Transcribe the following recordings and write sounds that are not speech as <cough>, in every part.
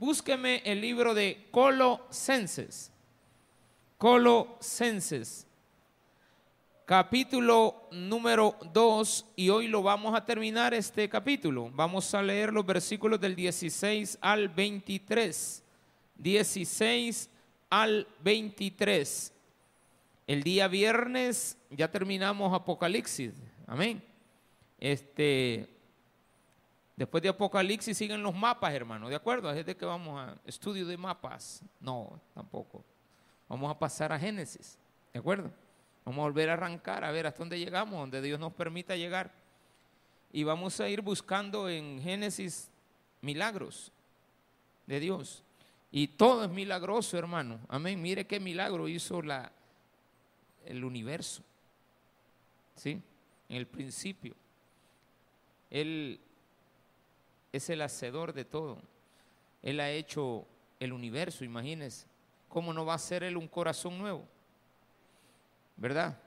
Búsqueme el libro de Colosenses. Colosenses. Capítulo número 2 y hoy lo vamos a terminar este capítulo. Vamos a leer los versículos del 16 al 23. 16 al 23. El día viernes ya terminamos Apocalipsis. Amén. Este, después de Apocalipsis siguen los mapas, hermano. ¿De acuerdo? Es de que vamos a estudio de mapas. No, tampoco. Vamos a pasar a Génesis. ¿De acuerdo? Vamos a volver a arrancar, a ver hasta dónde llegamos, donde Dios nos permita llegar. Y vamos a ir buscando en Génesis milagros de Dios. Y todo es milagroso, hermano. Amén. Mire qué milagro hizo la, el universo. ¿Sí? En el principio. Él es el hacedor de todo. Él ha hecho el universo, imagínense. ¿Cómo no va a ser él un corazón nuevo? ¿Verdad?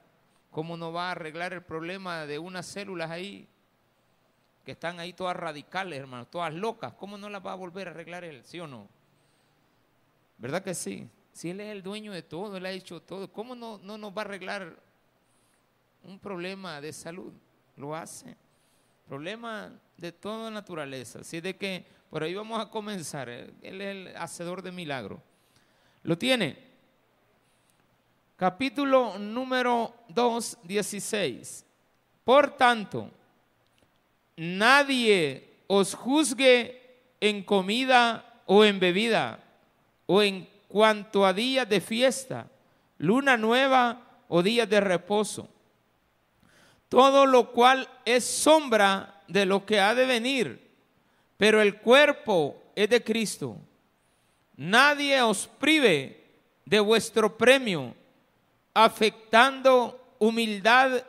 ¿Cómo no va a arreglar el problema de unas células ahí que están ahí todas radicales, hermano, todas locas? ¿Cómo no las va a volver a arreglar él? ¿Sí o no? ¿Verdad que sí? Si Él es el dueño de todo, Él ha hecho todo, ¿cómo no, no nos va a arreglar un problema de salud? Lo hace. Problema de toda naturaleza. Así de que por ahí vamos a comenzar. Él es el hacedor de milagros. ¿Lo tiene? Capítulo número 2, 16. Por tanto, nadie os juzgue en comida o en bebida o en cuanto a días de fiesta, luna nueva o días de reposo. Todo lo cual es sombra de lo que ha de venir, pero el cuerpo es de Cristo. Nadie os prive de vuestro premio, afectando humildad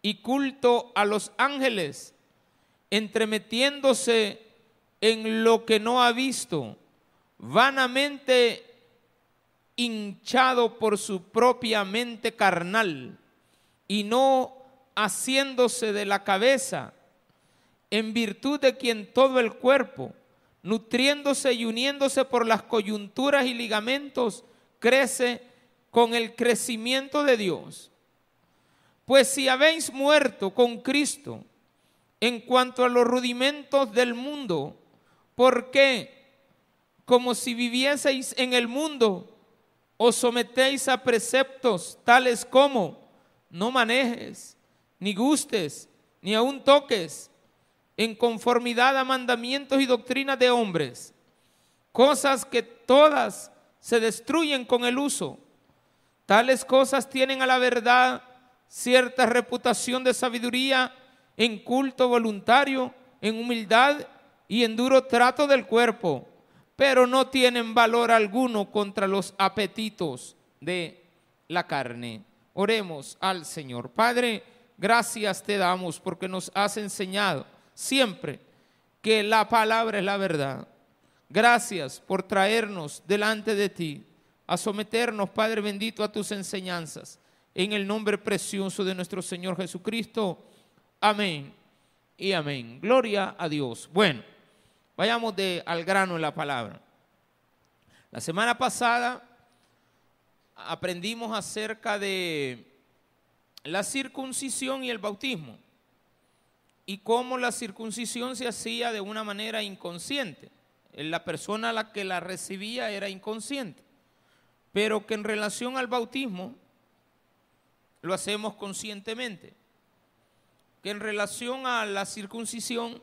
y culto a los ángeles, entremetiéndose en lo que no ha visto, vanamente hinchado por su propia mente carnal y no haciéndose de la cabeza, en virtud de quien todo el cuerpo, nutriéndose y uniéndose por las coyunturas y ligamentos, crece con el crecimiento de Dios. Pues si habéis muerto con Cristo en cuanto a los rudimentos del mundo, ¿por qué? Como si vivieseis en el mundo, os sometéis a preceptos tales como no manejes, ni gustes, ni aun toques, en conformidad a mandamientos y doctrinas de hombres, cosas que todas se destruyen con el uso. Tales cosas tienen a la verdad cierta reputación de sabiduría en culto voluntario, en humildad y en duro trato del cuerpo pero no tienen valor alguno contra los apetitos de la carne. Oremos al Señor. Padre, gracias te damos porque nos has enseñado siempre que la palabra es la verdad. Gracias por traernos delante de ti, a someternos, Padre bendito, a tus enseñanzas. En el nombre precioso de nuestro Señor Jesucristo. Amén y amén. Gloria a Dios. Bueno. Vayamos de, al grano en la palabra. La semana pasada aprendimos acerca de la circuncisión y el bautismo y cómo la circuncisión se hacía de una manera inconsciente. La persona a la que la recibía era inconsciente, pero que en relación al bautismo lo hacemos conscientemente. Que en relación a la circuncisión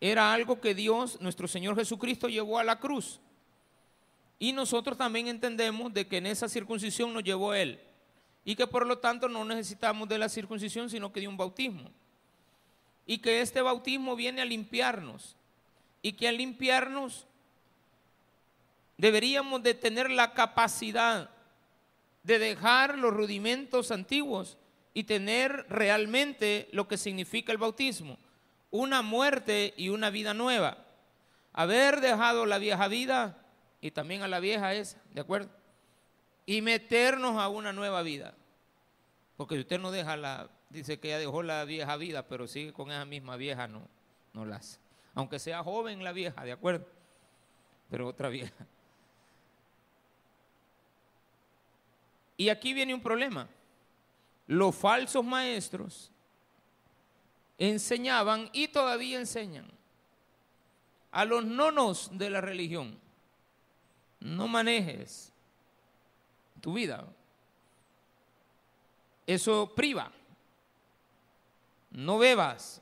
era algo que Dios, nuestro Señor Jesucristo, llevó a la cruz. Y nosotros también entendemos de que en esa circuncisión nos llevó Él. Y que por lo tanto no necesitamos de la circuncisión, sino que de un bautismo. Y que este bautismo viene a limpiarnos. Y que al limpiarnos deberíamos de tener la capacidad de dejar los rudimentos antiguos y tener realmente lo que significa el bautismo una muerte y una vida nueva. Haber dejado la vieja vida y también a la vieja esa, ¿de acuerdo? Y meternos a una nueva vida. Porque si usted no deja la, dice que ya dejó la vieja vida, pero sigue con esa misma vieja, no, no la hace. Aunque sea joven la vieja, ¿de acuerdo? pero otra vieja. Y aquí viene un problema. Los falsos maestros enseñaban y todavía enseñan a los nonos de la religión. No manejes tu vida. Eso priva. No bebas.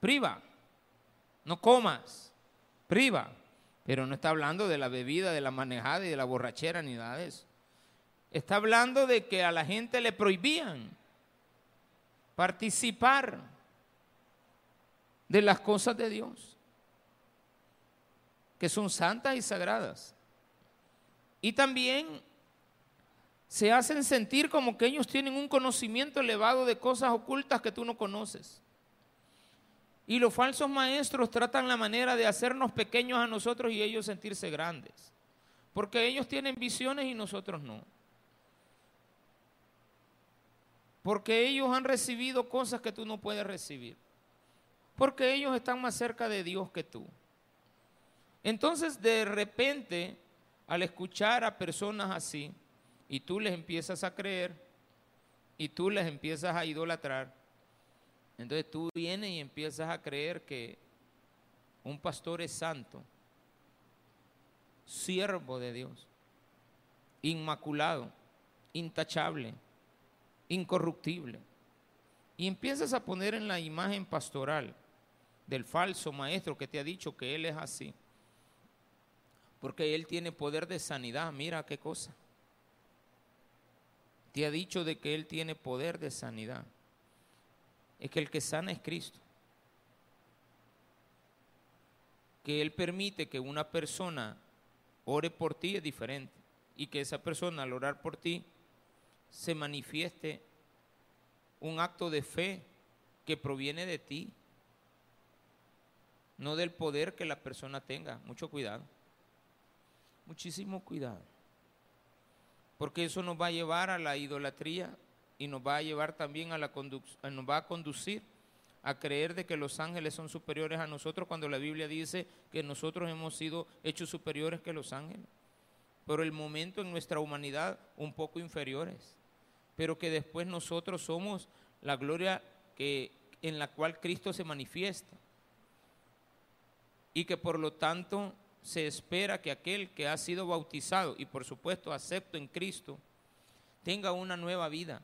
Priva. No comas. Priva. Pero no está hablando de la bebida, de la manejada y de la borrachera ni nada de eso. Está hablando de que a la gente le prohibían participar de las cosas de Dios, que son santas y sagradas. Y también se hacen sentir como que ellos tienen un conocimiento elevado de cosas ocultas que tú no conoces. Y los falsos maestros tratan la manera de hacernos pequeños a nosotros y ellos sentirse grandes. Porque ellos tienen visiones y nosotros no. Porque ellos han recibido cosas que tú no puedes recibir. Porque ellos están más cerca de Dios que tú. Entonces, de repente, al escuchar a personas así, y tú les empiezas a creer, y tú les empiezas a idolatrar, entonces tú vienes y empiezas a creer que un pastor es santo, siervo de Dios, inmaculado, intachable incorruptible. Y empiezas a poner en la imagen pastoral del falso maestro que te ha dicho que él es así. Porque él tiene poder de sanidad, mira qué cosa. Te ha dicho de que él tiene poder de sanidad. Es que el que sana es Cristo. Que él permite que una persona ore por ti es diferente. Y que esa persona al orar por ti se manifieste un acto de fe que proviene de ti, no del poder que la persona tenga. Mucho cuidado, muchísimo cuidado, porque eso nos va a llevar a la idolatría y nos va a llevar también a la nos va a conducir a creer de que los ángeles son superiores a nosotros cuando la Biblia dice que nosotros hemos sido hechos superiores que los ángeles. Por el momento en nuestra humanidad un poco inferiores pero que después nosotros somos la gloria que, en la cual Cristo se manifiesta. Y que por lo tanto se espera que aquel que ha sido bautizado y por supuesto acepto en Cristo, tenga una nueva vida.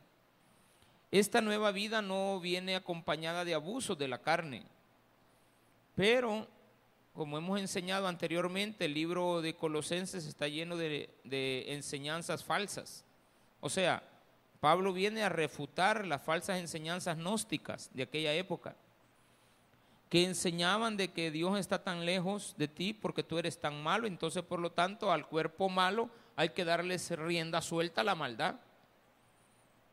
Esta nueva vida no viene acompañada de abusos de la carne, pero como hemos enseñado anteriormente, el libro de Colosenses está lleno de, de enseñanzas falsas. O sea, Pablo viene a refutar las falsas enseñanzas gnósticas de aquella época, que enseñaban de que Dios está tan lejos de ti porque tú eres tan malo, entonces por lo tanto al cuerpo malo hay que darle rienda suelta a la maldad.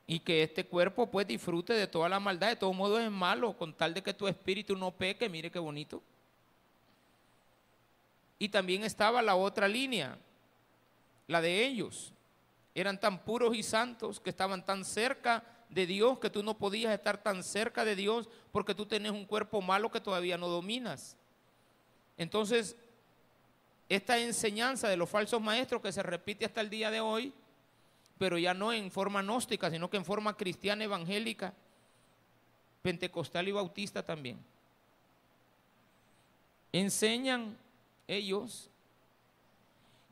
Y que este cuerpo pues disfrute de toda la maldad, de todos modos es malo, con tal de que tu espíritu no peque, mire qué bonito. Y también estaba la otra línea, la de ellos, eran tan puros y santos que estaban tan cerca de Dios que tú no podías estar tan cerca de Dios porque tú tenés un cuerpo malo que todavía no dominas. Entonces, esta enseñanza de los falsos maestros que se repite hasta el día de hoy, pero ya no en forma gnóstica, sino que en forma cristiana evangélica, pentecostal y bautista también. Enseñan ellos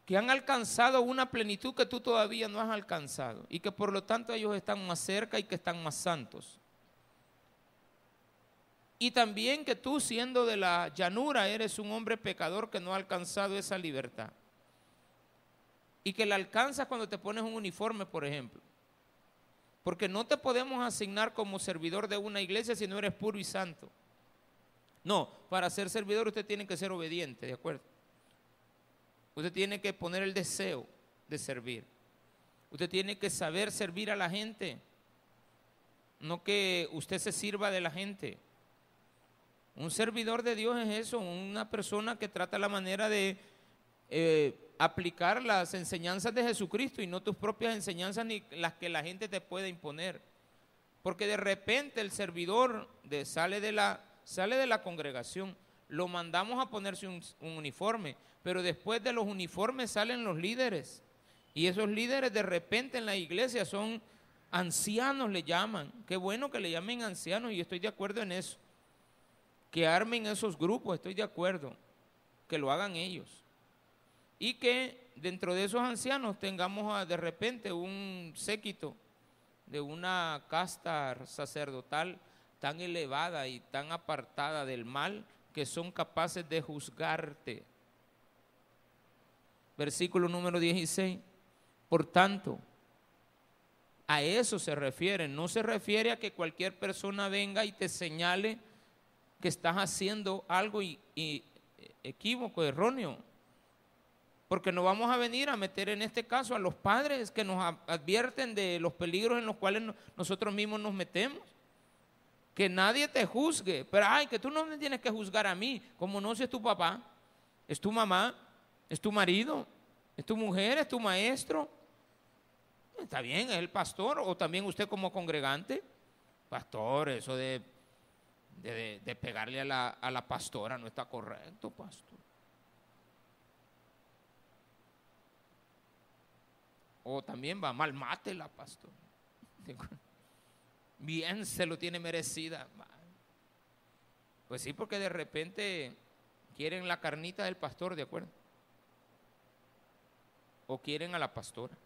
que han alcanzado una plenitud que tú todavía no has alcanzado y que por lo tanto ellos están más cerca y que están más santos. Y también que tú siendo de la llanura eres un hombre pecador que no ha alcanzado esa libertad. Y que la alcanzas cuando te pones un uniforme, por ejemplo. Porque no te podemos asignar como servidor de una iglesia si no eres puro y santo. No, para ser servidor usted tiene que ser obediente, ¿de acuerdo? Usted tiene que poner el deseo de servir. Usted tiene que saber servir a la gente. No que usted se sirva de la gente. Un servidor de Dios es eso, una persona que trata la manera de eh, aplicar las enseñanzas de Jesucristo y no tus propias enseñanzas ni las que la gente te puede imponer. Porque de repente el servidor de, sale, de la, sale de la congregación, lo mandamos a ponerse un, un uniforme, pero después de los uniformes salen los líderes. Y esos líderes de repente en la iglesia son ancianos, le llaman. Qué bueno que le llamen ancianos y estoy de acuerdo en eso. Que armen esos grupos, estoy de acuerdo. Que lo hagan ellos. Y que dentro de esos ancianos tengamos de repente un séquito de una casta sacerdotal tan elevada y tan apartada del mal que son capaces de juzgarte. Versículo número 16. Por tanto, a eso se refiere. No se refiere a que cualquier persona venga y te señale que estás haciendo algo y, equívoco, erróneo. Porque no vamos a venir a meter en este caso a los padres que nos advierten de los peligros en los cuales nosotros mismos nos metemos. Que nadie te juzgue. Pero, ay, que tú no me tienes que juzgar a mí. Como no, si es tu papá, es tu mamá, es tu marido, es tu mujer, es tu maestro. Está bien, es el pastor. O también usted como congregante. Pastor, eso de, de, pegarle a la, a la pastora no está correcto, pastor. O también va mal, mátela, pastor. <laughs> Bien se lo tiene merecida. Pues sí, porque de repente quieren la carnita del pastor, ¿de acuerdo? O quieren a la pastora.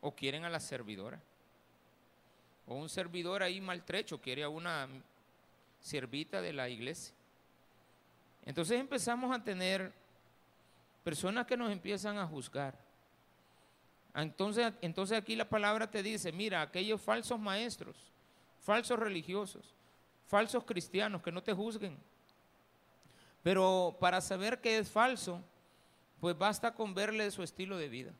O quieren a la servidora. O un servidor ahí maltrecho quiere a una siervita de la iglesia. Entonces empezamos a tener personas que nos empiezan a juzgar. Entonces, entonces aquí la palabra te dice, mira, aquellos falsos maestros, falsos religiosos, falsos cristianos, que no te juzguen. Pero para saber que es falso, pues basta con verle su estilo de vida.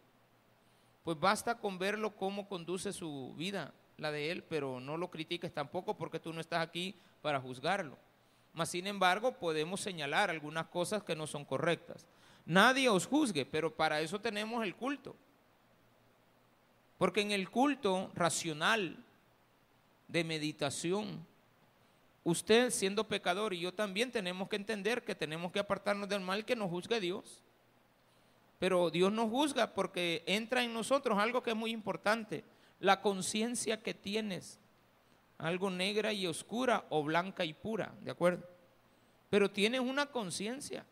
Pues basta con verlo cómo conduce su vida, la de él, pero no lo critiques tampoco porque tú no estás aquí para juzgarlo. Mas, sin embargo, podemos señalar algunas cosas que no son correctas. Nadie os juzgue, pero para eso tenemos el culto. Porque en el culto racional de meditación, usted siendo pecador y yo también tenemos que entender que tenemos que apartarnos del mal que nos juzgue Dios. Pero Dios nos juzga porque entra en nosotros algo que es muy importante, la conciencia que tienes, algo negra y oscura o blanca y pura, ¿de acuerdo? Pero tienes una conciencia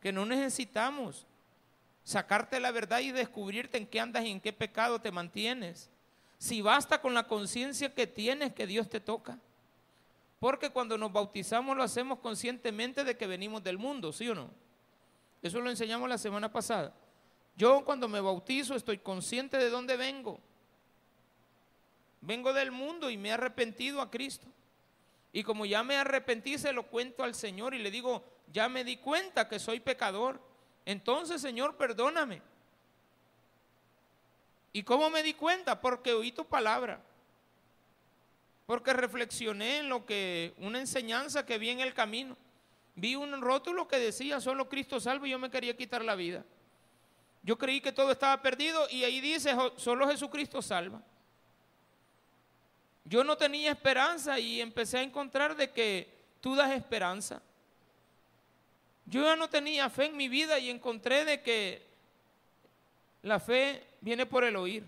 que no necesitamos sacarte la verdad y descubrirte en qué andas y en qué pecado te mantienes. Si basta con la conciencia que tienes que Dios te toca. Porque cuando nos bautizamos lo hacemos conscientemente de que venimos del mundo, ¿sí o no? Eso lo enseñamos la semana pasada. Yo cuando me bautizo estoy consciente de dónde vengo. Vengo del mundo y me he arrepentido a Cristo. Y como ya me arrepentí, se lo cuento al Señor y le digo, ya me di cuenta que soy pecador entonces, Señor, perdóname. ¿Y cómo me di cuenta? Porque oí tu palabra. Porque reflexioné en lo que, una enseñanza que vi en el camino. Vi un rótulo que decía, solo Cristo salva y yo me quería quitar la vida. Yo creí que todo estaba perdido y ahí dice, solo Jesucristo salva. Yo no tenía esperanza y empecé a encontrar de que tú das esperanza. Yo ya no tenía fe en mi vida y encontré de que la fe viene por el oír.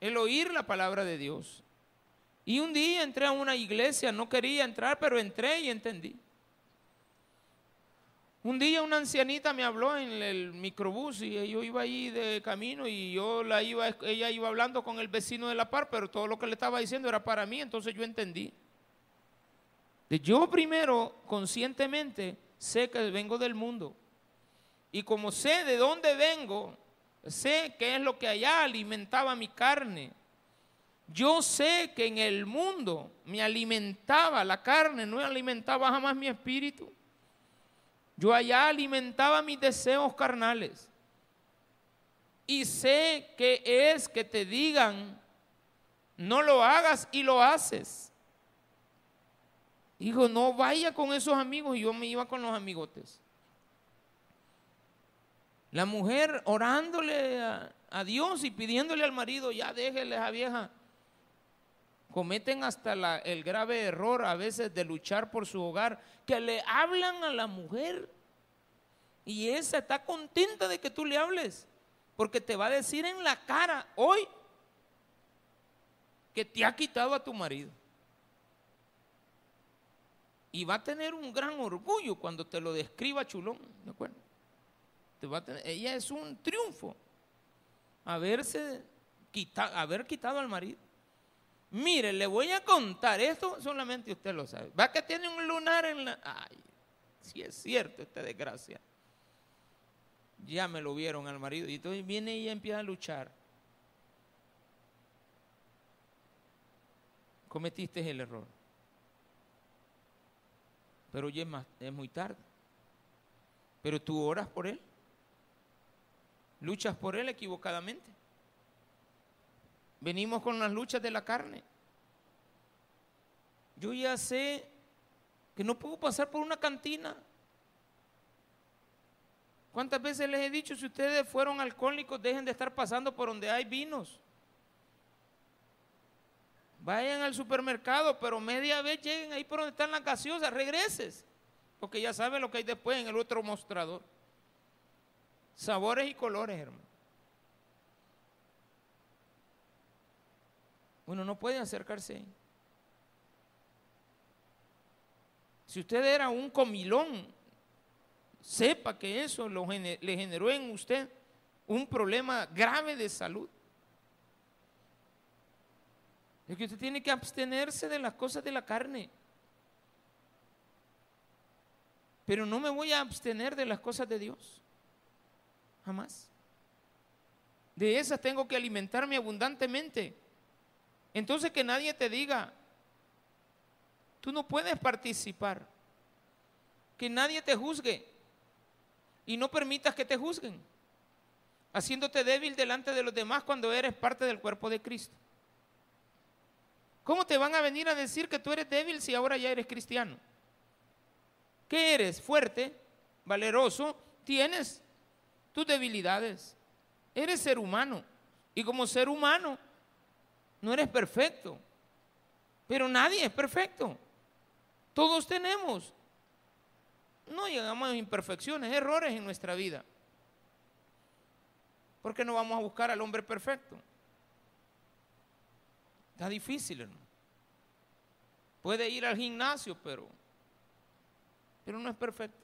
El oír la palabra de Dios. Y un día entré a una iglesia, no quería entrar, pero entré y entendí. Un día una ancianita me habló en el microbús y yo iba ahí de camino y yo la iba, ella iba hablando con el vecino de la par, pero todo lo que le estaba diciendo era para mí, entonces yo entendí. Yo primero, conscientemente, sé que vengo del mundo. Y como sé de dónde vengo, sé qué es lo que allá alimentaba mi carne. Yo sé que en el mundo me alimentaba la carne, no alimentaba jamás mi espíritu. Yo allá alimentaba mis deseos carnales. Y sé que es que te digan, no lo hagas y lo haces. Dijo, no vaya con esos amigos y yo me iba con los amigotes. La mujer orándole a, Dios y pidiéndole al marido, ya déjele a vieja. cometen hasta el grave error a veces de luchar por su hogar, que le hablan a la mujer y esa está contenta de que tú le hables, porque te va a decir en la cara hoy que te ha quitado a tu marido. Y va a tener un gran orgullo cuando te lo describa Chulón, ¿de acuerdo? Ella es un triunfo haberse haber quitado al marido. Mire, le voy a contar, esto solamente usted lo sabe. Va que tiene un lunar en la... Ay, si es cierto esta desgracia. Ya me lo vieron al marido. Y entonces viene y empieza a luchar. Cometiste el error. Pero ya es, más, es muy tarde. Pero tú oras por él. Luchas por él equivocadamente. Venimos con las luchas de la carne. Yo ya sé que no puedo pasar por una cantina. ¿Cuántas veces les he dicho, si ustedes fueron alcohólicos, dejen de estar pasando por donde hay vinos? Vayan al supermercado, pero media vez lleguen ahí por donde están las gaseosas, regreses, porque ya saben lo que hay después en el otro mostrador. Sabores y colores, hermano. Uno no puede acercarse ahí. Si usted era un comilón, sepa que eso le generó en usted un problema grave de salud. Es que usted tiene que abstenerse de las cosas de la carne. Pero no me voy a abstener de las cosas de Dios. Jamás. De esas tengo que alimentarme abundantemente. Entonces que nadie te diga, tú no puedes participar. Que nadie te juzgue. Y no permitas que te juzguen. Haciéndote débil delante de los demás cuando eres parte del cuerpo de Cristo. ¿Cómo te van a venir a decir que tú eres débil si ahora ya eres cristiano? ¿Qué eres? Fuerte, valeroso, tienes tus debilidades. Eres ser humano. Y como ser humano, no eres perfecto. Pero nadie es perfecto. Todos tenemos. No llegamos a imperfecciones, errores en nuestra vida. ¿Por qué no vamos a buscar al hombre perfecto? Está difícil, hermano. Puede ir al gimnasio, pero, pero no es perfecto.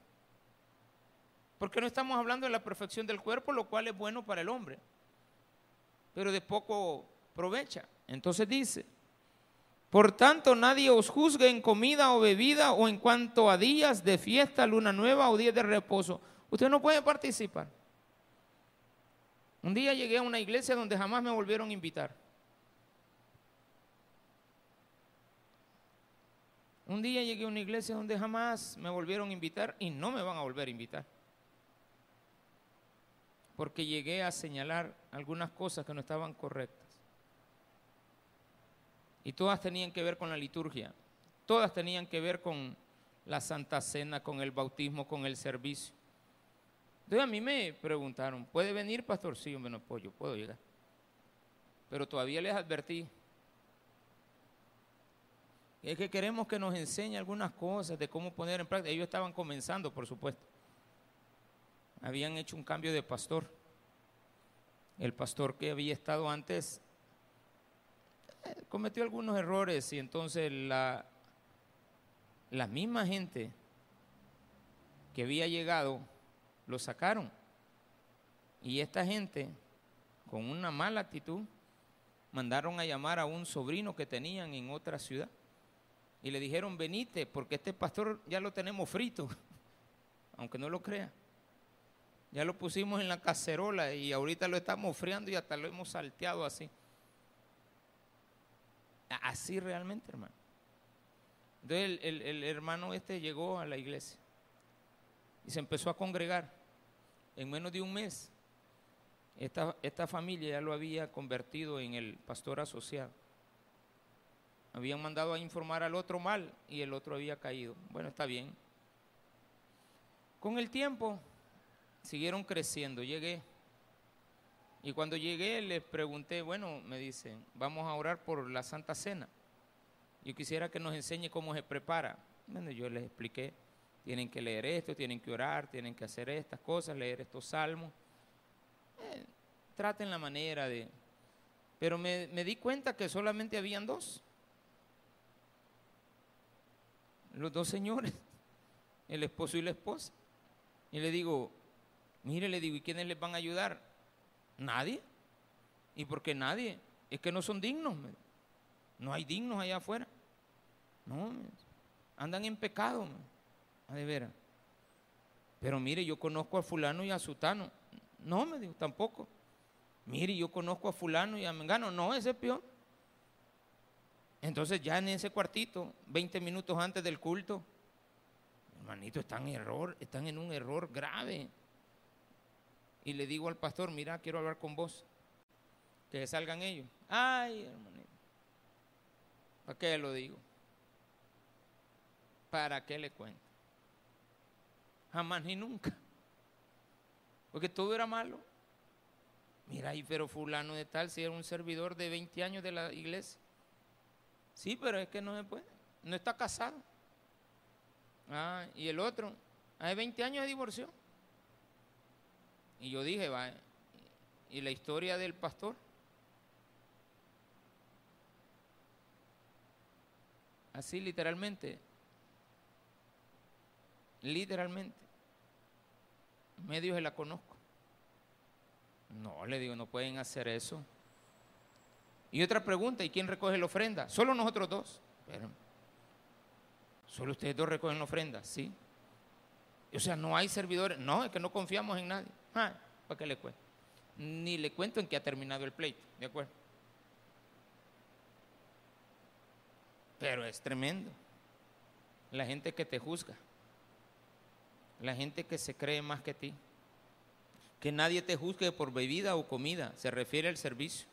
Porque no estamos hablando de la perfección del cuerpo, lo cual es bueno para el hombre, pero de poco provecha. Entonces dice, por tanto nadie os juzgue en comida o bebida o en cuanto a días de fiesta, luna nueva o días de reposo. Usted no puede participar. Un día llegué a una iglesia donde jamás me volvieron a invitar. Un día llegué a una iglesia donde jamás me volvieron a invitar y no me van a volver a invitar. Porque llegué a señalar algunas cosas que no estaban correctas. Y todas tenían que ver con la liturgia. Todas tenían que ver con la Santa Cena, con el bautismo, con el servicio. Entonces a mí me preguntaron, ¿puede venir, pastor? Sí, hombre, no puedo, yo puedo llegar. Pero todavía les advertí. Es que queremos que nos enseñe algunas cosas de cómo poner en práctica. Ellos estaban comenzando, por supuesto. Habían hecho un cambio de pastor. El pastor que había estado antes eh, cometió algunos errores y entonces la, la misma gente que había llegado lo sacaron. Y esta gente, con una mala actitud, mandaron a llamar a un sobrino que tenían en otra ciudad. Y le dijeron, venite, porque este pastor ya lo tenemos frito, <laughs> aunque no lo crea. Ya lo pusimos en la cacerola y ahorita lo estamos friando y hasta lo hemos salteado así. Así realmente, hermano. Entonces el, hermano este llegó a la iglesia y se empezó a congregar. En menos de un mes, esta, esta familia ya lo había convertido en el pastor asociado. Habían mandado a informar al otro mal y el otro había caído. Bueno, está bien. Con el tiempo siguieron creciendo. Llegué. Y cuando llegué les pregunté, bueno, me dicen, vamos a orar por la Santa Cena. yo quisiera que nos enseñe cómo se prepara. Bueno, yo les expliqué, tienen que leer esto, tienen que orar, tienen que hacer estas cosas, leer estos salmos. Eh, traten la manera de... Pero me, me di cuenta que solamente habían dos. Los dos señores, <laughs> el esposo y la esposa. Y le digo, mire, le digo, ¿y quiénes les van a ayudar? Nadie. ¿Y por qué nadie? Es que no son dignos. No hay dignos allá afuera. No, andan en pecado. A de veras. Pero mire, yo conozco a fulano y a sutano. No, me dijo, tampoco. Mire, yo conozco a fulano y a mengano. No, ese es peor. Entonces ya en ese cuartito, 20 minutos antes del culto, hermanito, están en error, están en un error grave. Y le digo al pastor, mira, quiero hablar con vos. Que salgan ellos. Ay, hermanito. ¿Para qué lo digo? ¿Para qué le cuento? Jamás ni nunca. Porque todo era malo. Mira, y pero fulano de tal, si era un servidor de 20 años de la iglesia. Sí, pero es que no se puede. No está casado. Ah, y el otro, hace 20 años de divorcio. Y yo dije, va, ¿y la historia del pastor? Así literalmente. Literalmente. Medio se la conozco. No, le digo, no pueden hacer eso. Y otra pregunta, ¿y quién recoge la ofrenda? Solo nosotros dos. Solo ustedes dos recogen la ofrenda, sí. O sea, no hay servidores. No, es que no confiamos en nadie. Ah, ¿Para qué le cuento? Ni le cuento en que ha terminado el pleito, ¿de acuerdo? Pero es tremendo. La gente que te juzga. La gente que se cree más que ti. Que nadie te juzgue por bebida o comida. Se refiere al servicio.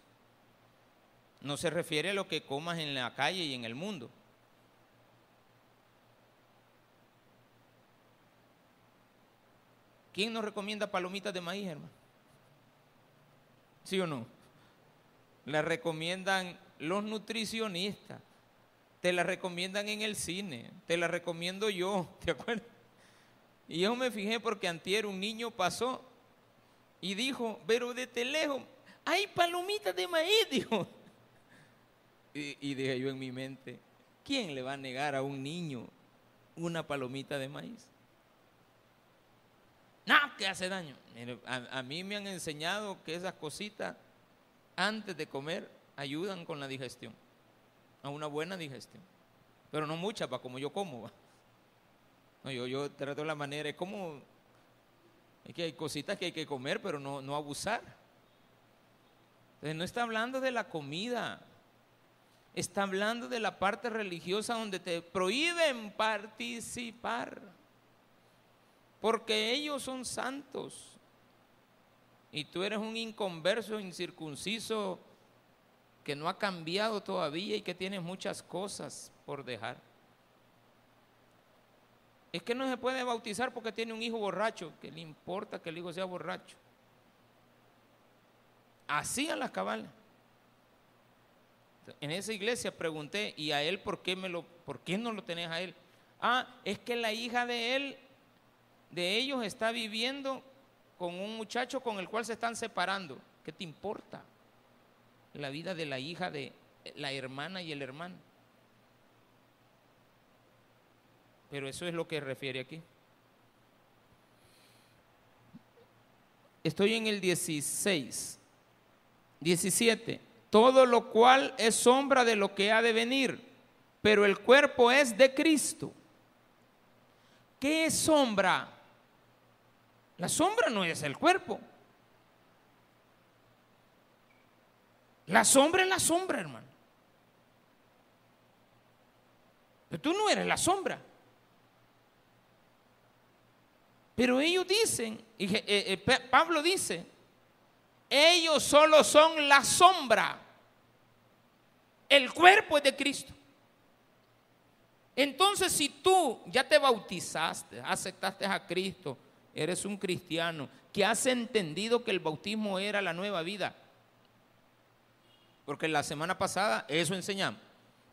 No se refiere a lo que comas en la calle y en el mundo. ¿Quién nos recomienda palomitas de maíz, hermano? ¿Sí o no? Las recomiendan los nutricionistas, te las recomiendan en el cine, te las recomiendo yo, <laughs> ¿te acuerdas? Y yo me fijé porque antier un niño pasó y dijo, pero de lejos, hay palomitas de maíz, <laughs> dijo. Y, dije yo en mi mente, ¿quién le va a negar a un niño una palomita de maíz? No, que hace daño. a, mí me han enseñado que esas cositas antes de comer ayudan con la digestión, a una buena digestión. Pero no mucha, para como yo como. No, yo, yo trato la manera, es como, es que hay cositas que hay que comer, pero no, no abusar. Entonces no está hablando de la comida, está hablando de la parte religiosa donde te prohíben participar porque ellos son santos y tú eres un inconverso, incircunciso, que no ha cambiado todavía y que tienes muchas cosas por dejar. Es que no se puede bautizar porque tiene un hijo borracho, que le importa que el hijo sea borracho. Así a las cabales. En esa iglesia pregunté, ¿y a él por qué, me lo, por qué no lo tenés a él? Ah, es que la hija de él de ellos está viviendo con un muchacho con el cual se están separando. ¿Qué te importa? La vida de la hija de la hermana y el hermano. Pero eso es lo que refiere aquí. Estoy en el 16. 17. Todo lo cual es sombra de lo que ha de venir, pero el cuerpo es de Cristo. ¿Qué es sombra? La sombra no es el cuerpo. La sombra es la sombra, hermano. Pero tú no eres la sombra. Pero ellos dicen, y eh, eh, Pablo dice, ellos solo son la sombra. El cuerpo es de Cristo. Entonces, si tú ya te bautizaste, aceptaste a Cristo, eres un cristiano que has entendido que el bautismo era la nueva vida. Porque la semana pasada eso enseñamos,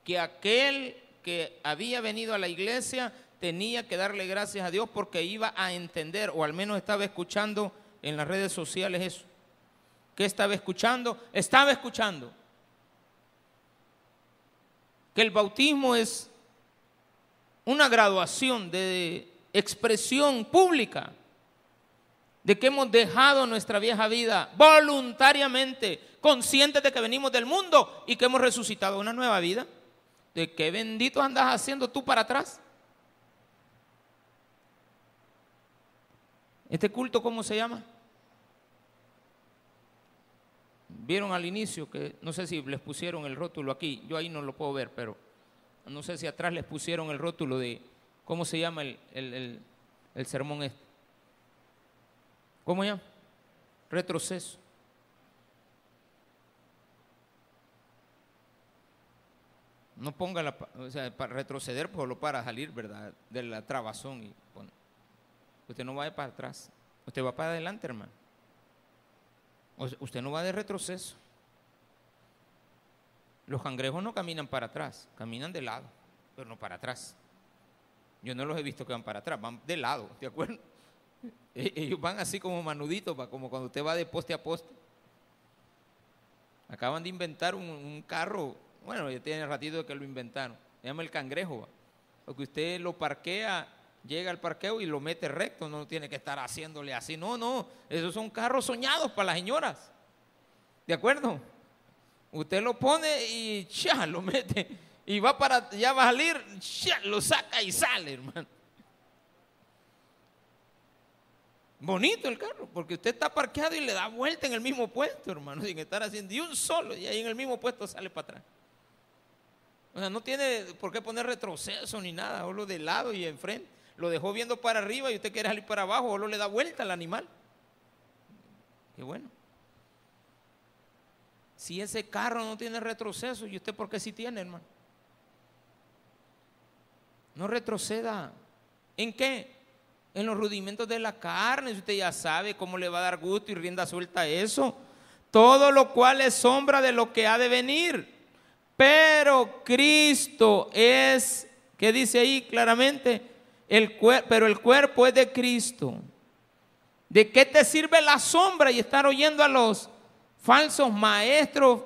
que aquel que había venido a la iglesia tenía que darle gracias a Dios porque iba a entender, o al menos estaba escuchando en las redes sociales eso. ¿Qué estaba escuchando? Estaba escuchando que el bautismo es una graduación de expresión pública de que hemos dejado nuestra vieja vida voluntariamente, conscientes de que venimos del mundo y que hemos resucitado una nueva vida. ¿De qué bendito andas haciendo tú para atrás? ¿Este culto cómo se llama? Vieron al inicio que no sé si les pusieron el rótulo aquí, yo ahí no lo puedo ver, pero no sé si atrás les pusieron el rótulo de cómo se llama el, el sermón este. ¿Cómo llama? Retroceso. No ponga la, o sea, para retroceder, pues lo para salir, ¿verdad? De la trabazón y Usted no va para atrás, usted va para adelante, hermano. Usted no va de retroceso. Los cangrejos no caminan para atrás, caminan de lado, pero no para atrás. Yo no los he visto que van para atrás, van de lado, ¿de acuerdo? <laughs> E-, ellos van así como manuditos, como cuando usted va de poste a poste. Acaban de inventar un, carro, bueno, ya tiene ratito que lo inventaron, se llama el cangrejo, porque usted lo parquea llega al parqueo y lo mete recto, no tiene que estar haciéndole así. No, no, esos son carros soñados para las señoras. ¿De acuerdo? Usted lo pone y ya lo mete y va para ya va a salir, lo saca y sale, hermano. Bonito el carro, porque usted está parqueado y le da vuelta en el mismo puesto, hermano, sin estar haciendo y un solo y ahí en el mismo puesto sale para atrás. O sea, no tiene por qué poner retroceso ni nada, solo de lado y enfrente lo dejó viendo para arriba y usted quiere salir para abajo, o le da vuelta al animal. Qué bueno. Si ese carro no tiene retroceso, ¿y usted por qué sí tiene, hermano? No retroceda. ¿En qué? En los rudimentos de la carne. Usted ya sabe cómo le va a dar gusto y rienda suelta a eso. Todo lo cual es sombra de lo que ha de venir. Pero Cristo es, ¿qué dice ahí claramente? El pero el cuerpo es de Cristo. ¿De qué te sirve la sombra y estar oyendo a los falsos maestros?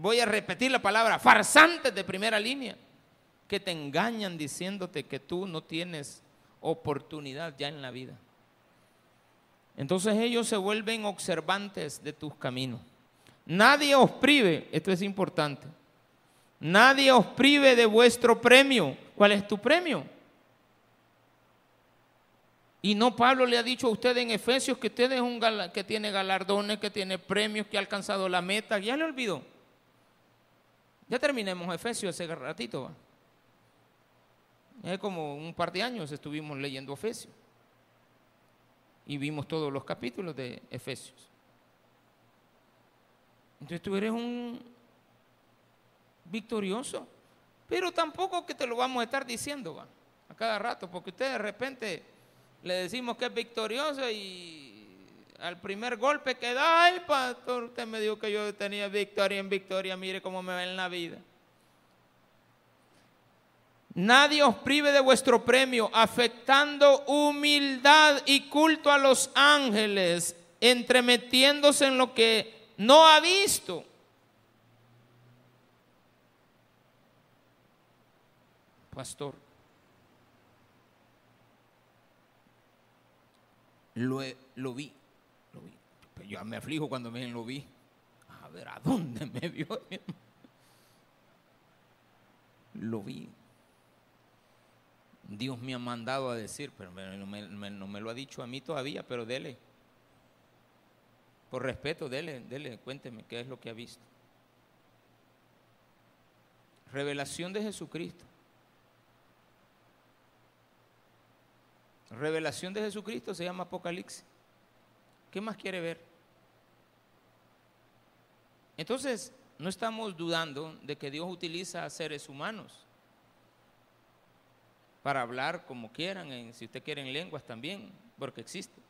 voy a repetir la palabra, farsantes de primera línea, que te engañan diciéndote que tú no tienes oportunidad ya en la vida. Entonces ellos se vuelven observantes de tus caminos. Nadie os prive, esto es importante, nadie os prive de vuestro premio ¿Cuál es tu premio? Y no Pablo le ha dicho a usted en Efesios que usted es un que tiene galardones, que tiene premios, que ha alcanzado la meta. Ya le olvidó. Ya terminemos Efesios ese ratito. Es como un par de años estuvimos leyendo Efesios. Y vimos todos los capítulos de Efesios. Entonces tú eres un victorioso. Pero tampoco que te lo vamos a estar diciendo va, a cada rato, porque usted de repente le decimos que es victorioso y al primer golpe que da, ay pastor, usted me dijo que yo tenía victoria en victoria, mire cómo me va en la vida. Nadie os prive de vuestro premio, afectando humildad y culto a los ángeles, entremetiéndose en lo que no ha visto pastor. Lo, lo vi, lo vi. yo me aflijo cuando me lo vi. A ver, ¿a dónde me vio? <laughs> Lo vi. Dios me ha mandado a decir, pero no me, no me lo ha dicho a mí todavía, pero dele. Por respeto, dele, dele, cuénteme qué es lo que ha visto. Revelación de Jesucristo. Revelación de Jesucristo se llama Apocalipsis. ¿Qué más quiere ver? Entonces, no estamos dudando de que Dios utiliza a seres humanos para hablar como quieran, si usted quiere en lenguas también, porque existe.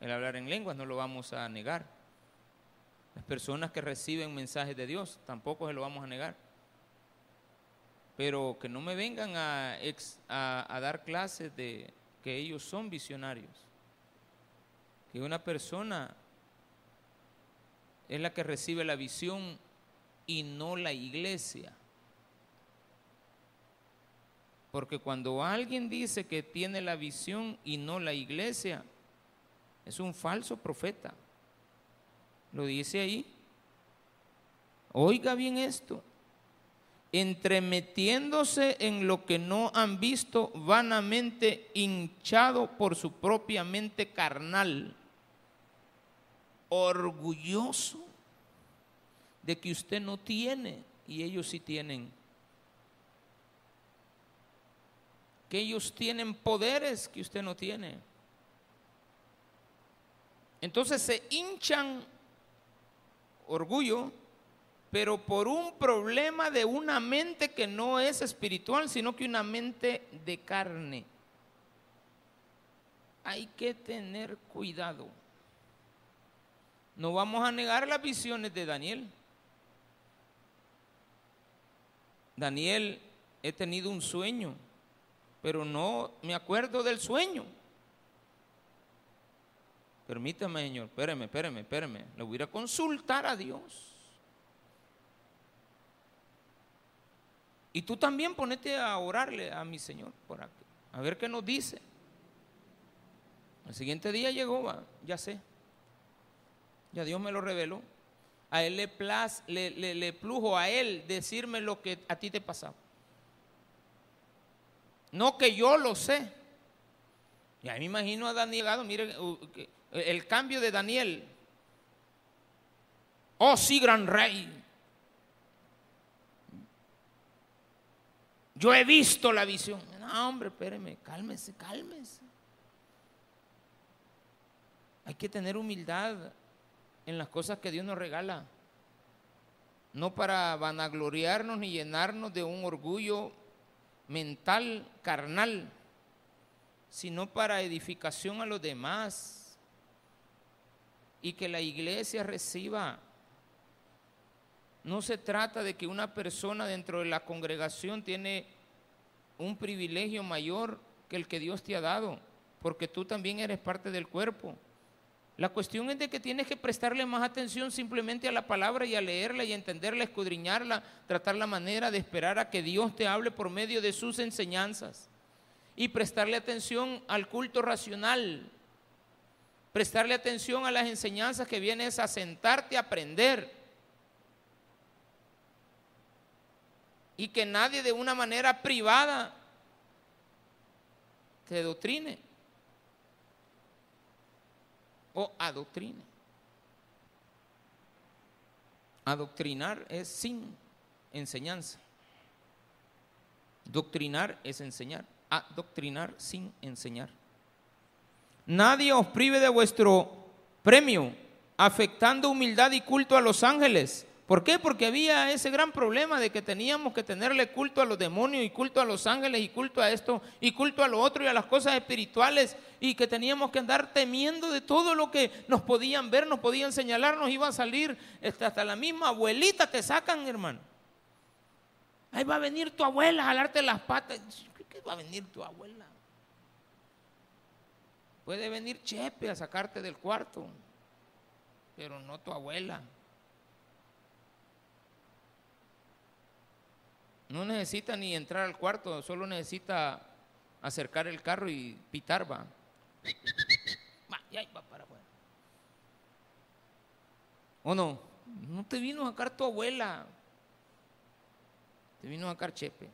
El hablar en lenguas no lo vamos a negar. Las personas que reciben mensajes de Dios tampoco se lo vamos a negar. pero que no me vengan a, a dar clases de que ellos son visionarios. Que una persona es la que recibe la visión y no la iglesia. Porque cuando alguien dice que tiene la visión y no la iglesia, es un falso profeta. Lo dice ahí. Oiga bien esto. Entremetiéndose en lo que no han visto, vanamente hinchado por su propia mente carnal, orgulloso de que usted no tiene y ellos sí tienen. Que ellos tienen poderes que usted no tiene. Entonces se hinchan orgullo, pero por un problema de una mente que no es espiritual, sino que una mente de carne. Hay que tener cuidado. No vamos a negar las visiones de Daniel. Daniel, he tenido un sueño, pero no me acuerdo del sueño. Permítame, Señor, espéreme, espéreme, espéreme. Le voy a consultar a Dios. Y tú también ponete a orarle a mi Señor por aquí, a ver qué nos dice. El siguiente día llegó, ya sé. Ya Dios me lo reveló. A él le, plaz, le, le, plujo a él decirme lo que a ti te pasaba. No que yo lo sé. Y ahí me imagino a Daniel, mire, el cambio de Daniel. Oh, sí, gran rey. Yo he visto la visión. No, hombre, espéreme, cálmese, cálmese. Hay que tener humildad en las cosas que Dios nos regala. No para vanagloriarnos ni llenarnos de un orgullo mental, carnal, sino para edificación a los demás y que la iglesia reciba. No se trata de que una persona dentro de la congregación tiene un privilegio mayor que el que Dios te ha dado, porque tú también eres parte del cuerpo. La cuestión es de que tienes que prestarle más atención simplemente a la palabra y a leerla y entenderla, escudriñarla, tratar la manera de esperar a que Dios te hable por medio de sus enseñanzas. Y prestarle atención al culto racional, prestarle atención a las enseñanzas que vienes a sentarte a aprender. Y que nadie de una manera privada te doctrine o adoctrine. Adoctrinar es sin enseñanza. Doctrinar es enseñar. Adoctrinar sin enseñar. Nadie os prive de vuestro premio, afectando humildad y culto a los ángeles ¿Por qué? Porque había ese gran problema de que teníamos que tenerle culto a los demonios y culto a los ángeles y culto a esto y culto a lo otro y a las cosas espirituales y que teníamos que andar temiendo de todo lo que nos podían ver, nos podían señalar, nos iba a salir este, hasta la misma abuelita te sacan, hermano. Ahí va a venir tu abuela a jalarte las patas. ¿Qué va a venir tu abuela? Puede venir Chepe a sacarte del cuarto, pero no tu abuela. No necesita ni entrar al cuarto, solo necesita acercar el carro y pitar, va. <laughs> va para afuera. ¿O no? No te vino a sacar tu abuela. Te vino a sacar Chepe.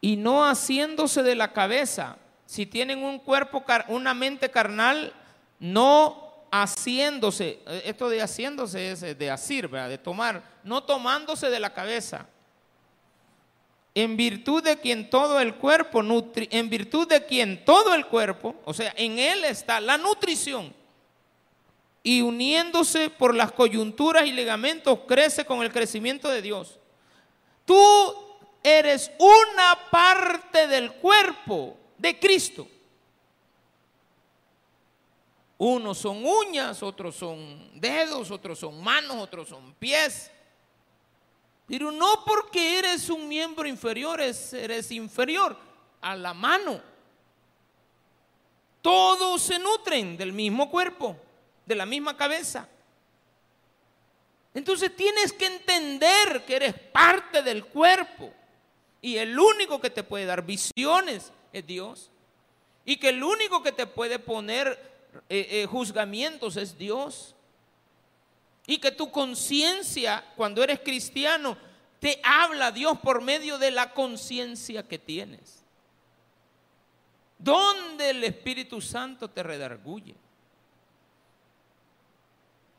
Y no haciéndose de la cabeza. Si tienen un cuerpo, una mente carnal, no haciéndose, eh, esto de haciéndose es de asir, de tomar, no tomándose de la cabeza. En virtud de quien todo el cuerpo, nutri, en virtud de quien todo el cuerpo, o sea, en él está la nutrición. Y uniéndose por las coyunturas y ligamentos, crece con el crecimiento de Dios. Tú eres una parte del cuerpo de Cristo. Unos son uñas, otros son dedos, otros son manos, otros son pies. Pero no porque eres un miembro inferior, eres inferior a la mano. Todos se nutren del mismo cuerpo, de la misma cabeza. Entonces tienes que entender que eres parte del cuerpo. Y el único que te puede dar visiones es Dios. Y que el único que te puede poner eh, eh, juzgamientos es Dios. Y que tu conciencia, cuando eres cristiano, te habla Dios por medio de la conciencia que tienes. Donde el Espíritu Santo te redarguye.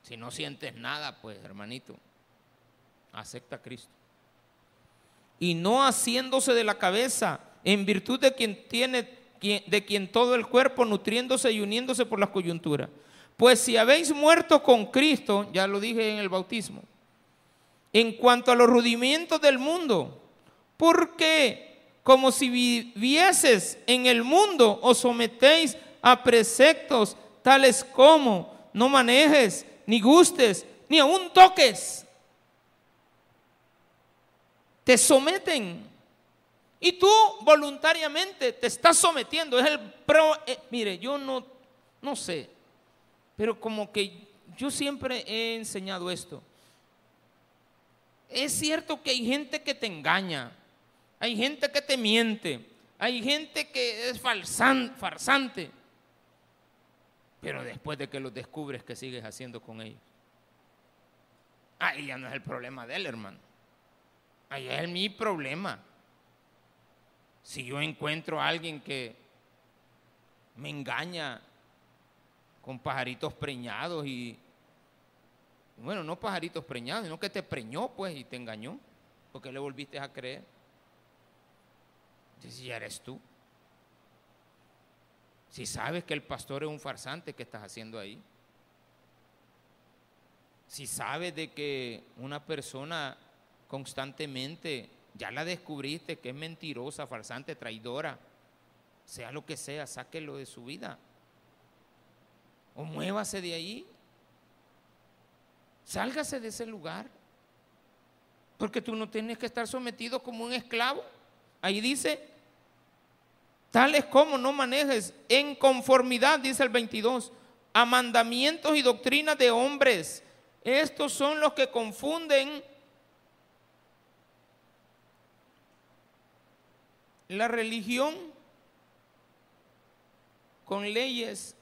Si no sientes nada, pues hermanito, acepta a Cristo. Y no haciéndose de la cabeza, en virtud de quien tiene, de quien todo el cuerpo nutriéndose y uniéndose por las coyunturas. Pues si habéis muerto con Cristo, ya lo dije en el bautismo, en cuanto a los rudimentos del mundo, porque como si vivieses en el mundo os sometéis a preceptos tales como no manejes, ni gustes, ni aún toques. Te someten. Y tú voluntariamente te estás sometiendo. Es el pro. Eh, mire, yo no, no sé. Pero como que yo siempre he enseñado esto. Es cierto que hay gente que te engaña, hay gente que te miente, hay gente que es farsante, pero después de que los descubres, ¿qué sigues haciendo con ellos? Ahí ya no es el problema de él, hermano. Ahí es mi problema. Si yo encuentro a alguien que me engaña con pajaritos preñados y, bueno, no pajaritos preñados, sino que te preñó pues y te engañó, porque le volviste a creer. Si ya eres tú. Si sabes que el pastor es un farsante, ¿qué estás haciendo ahí? Si sabes de que una persona constantemente, ya la descubriste, que es mentirosa, farsante, traidora, sea lo que sea, sáquelo de su vida. O muévase de ahí. Sálgase de ese lugar. Porque tú no tienes que estar sometido como un esclavo. Ahí dice, tales como no manejes en conformidad, dice el 22, a mandamientos y doctrinas de hombres. Estos son los que confunden la religión con leyes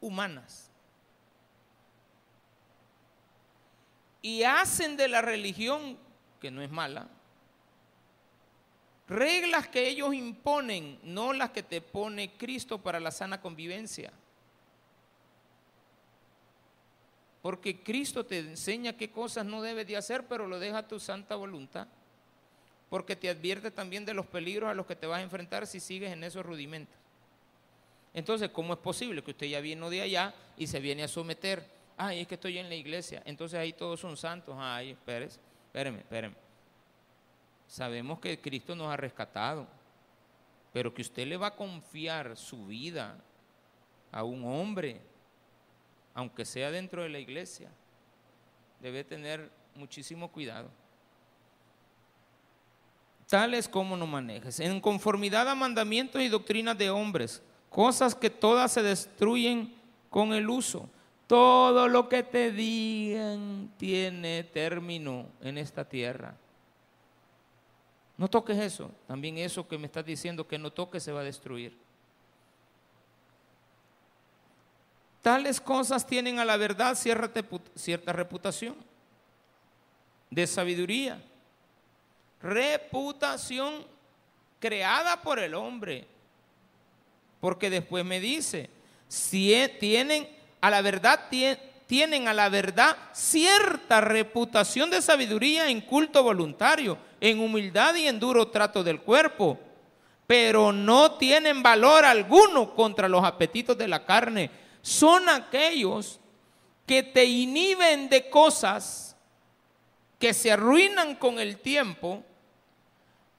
humanas. Y hacen de la religión, que no es mala, reglas que ellos imponen, no las que te pone Cristo para la sana convivencia. Porque Cristo te enseña qué cosas no debes de hacer, pero lo deja a tu santa voluntad. Porque te advierte también de los peligros a los que te vas a enfrentar si sigues en esos rudimentos. Entonces, ¿cómo es posible que usted ya vino de allá y se viene a someter? Ay, es que estoy en la iglesia. Entonces ahí todos son santos. Ay, espérese, espéreme, espéreme. Sabemos que Cristo nos ha rescatado, pero que usted le va a confiar su vida a un hombre, aunque sea dentro de la iglesia, debe tener muchísimo cuidado. Tales como no manejes, en conformidad a mandamientos y doctrinas de hombres cosas que todas se destruyen con el uso. Todo lo que te digan tiene término en esta tierra. No toques eso. También eso que me estás diciendo que no toques se va a destruir. Tales cosas tienen a la verdad cierta, reputación de sabiduría. Reputación creada por el hombre porque después me dice, si e, tienen a la verdad, tienen a la verdad cierta reputación de sabiduría en culto voluntario, en humildad y en duro trato del cuerpo, pero no tienen valor alguno contra los apetitos de la carne. Son aquellos que te inhiben de cosas que se arruinan con el tiempo,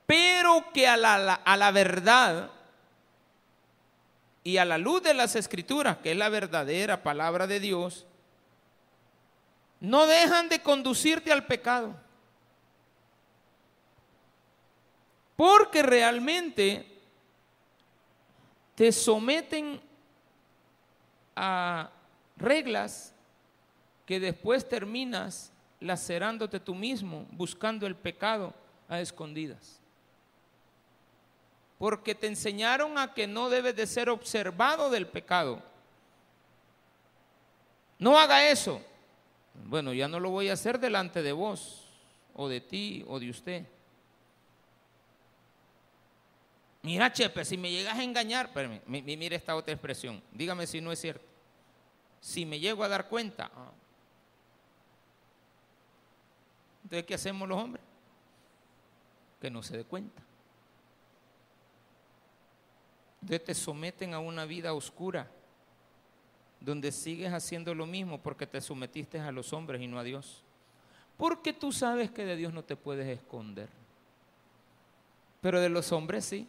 pero que a la, a la verdad y a la luz de las escrituras, que es la verdadera palabra de Dios, no dejan de conducirte al pecado. Porque realmente te someten a reglas que después terminas lacerándote tú mismo, buscando el pecado a escondidas. Porque te enseñaron a que no debes de ser observado del pecado. No haga eso. Bueno, ya no lo voy a hacer delante de vos, o de ti, o de usted. Mira, Chepe, si me llegas a engañar, mire esta otra expresión, dígame si no es cierto. Si me llego a dar cuenta, ah. Entonces, ¿qué hacemos los hombres? Que no se dé cuenta. Entonces te someten a una vida oscura, donde sigues haciendo lo mismo porque te sometiste a los hombres y no a Dios. Porque tú sabes que de Dios no te puedes esconder. Pero de los hombres sí.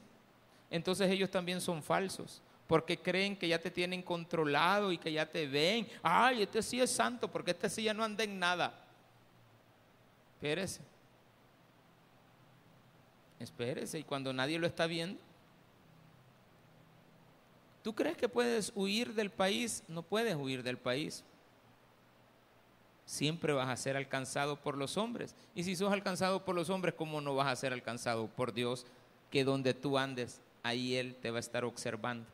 Entonces ellos también son falsos, porque creen que ya te tienen controlado y que ya te ven. Ay, este sí es santo, porque este sí ya no anda en nada. Espérese. Espérese, y cuando nadie lo está viendo, ¿tú crees que puedes huir del país? No puedes huir del país. Siempre vas a ser alcanzado por los hombres. Y si sos alcanzado por los hombres, ¿cómo no vas a ser alcanzado por Dios? Que donde tú andes ahí Él te va a estar observando.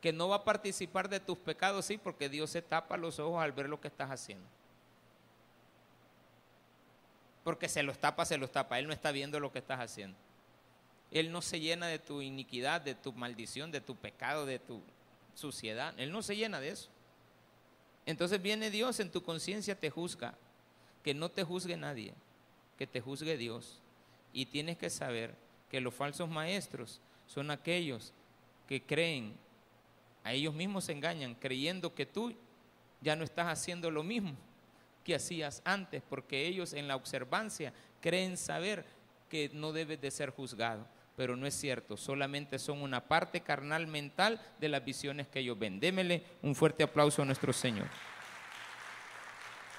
Que no va a participar de tus pecados, sí, porque Dios se tapa los ojos al ver lo que estás haciendo. Porque se los tapa, se los tapa. Él no está viendo lo que estás haciendo. Él no se llena de tu iniquidad, de tu maldición, de tu pecado, de tu suciedad. Él no se llena de eso. Entonces viene Dios en tu conciencia, te juzga. Que no te juzgue nadie, que te juzgue Dios. Y tienes que saber que los falsos maestros son aquellos que creen, a ellos mismos se engañan, creyendo que tú ya no estás haciendo lo mismo que hacías antes, porque ellos en la observancia creen saber que no debes de ser juzgado. Pero no es cierto, solamente son una parte carnal mental de las visiones que ellos ven. Démele un fuerte aplauso a nuestro Señor.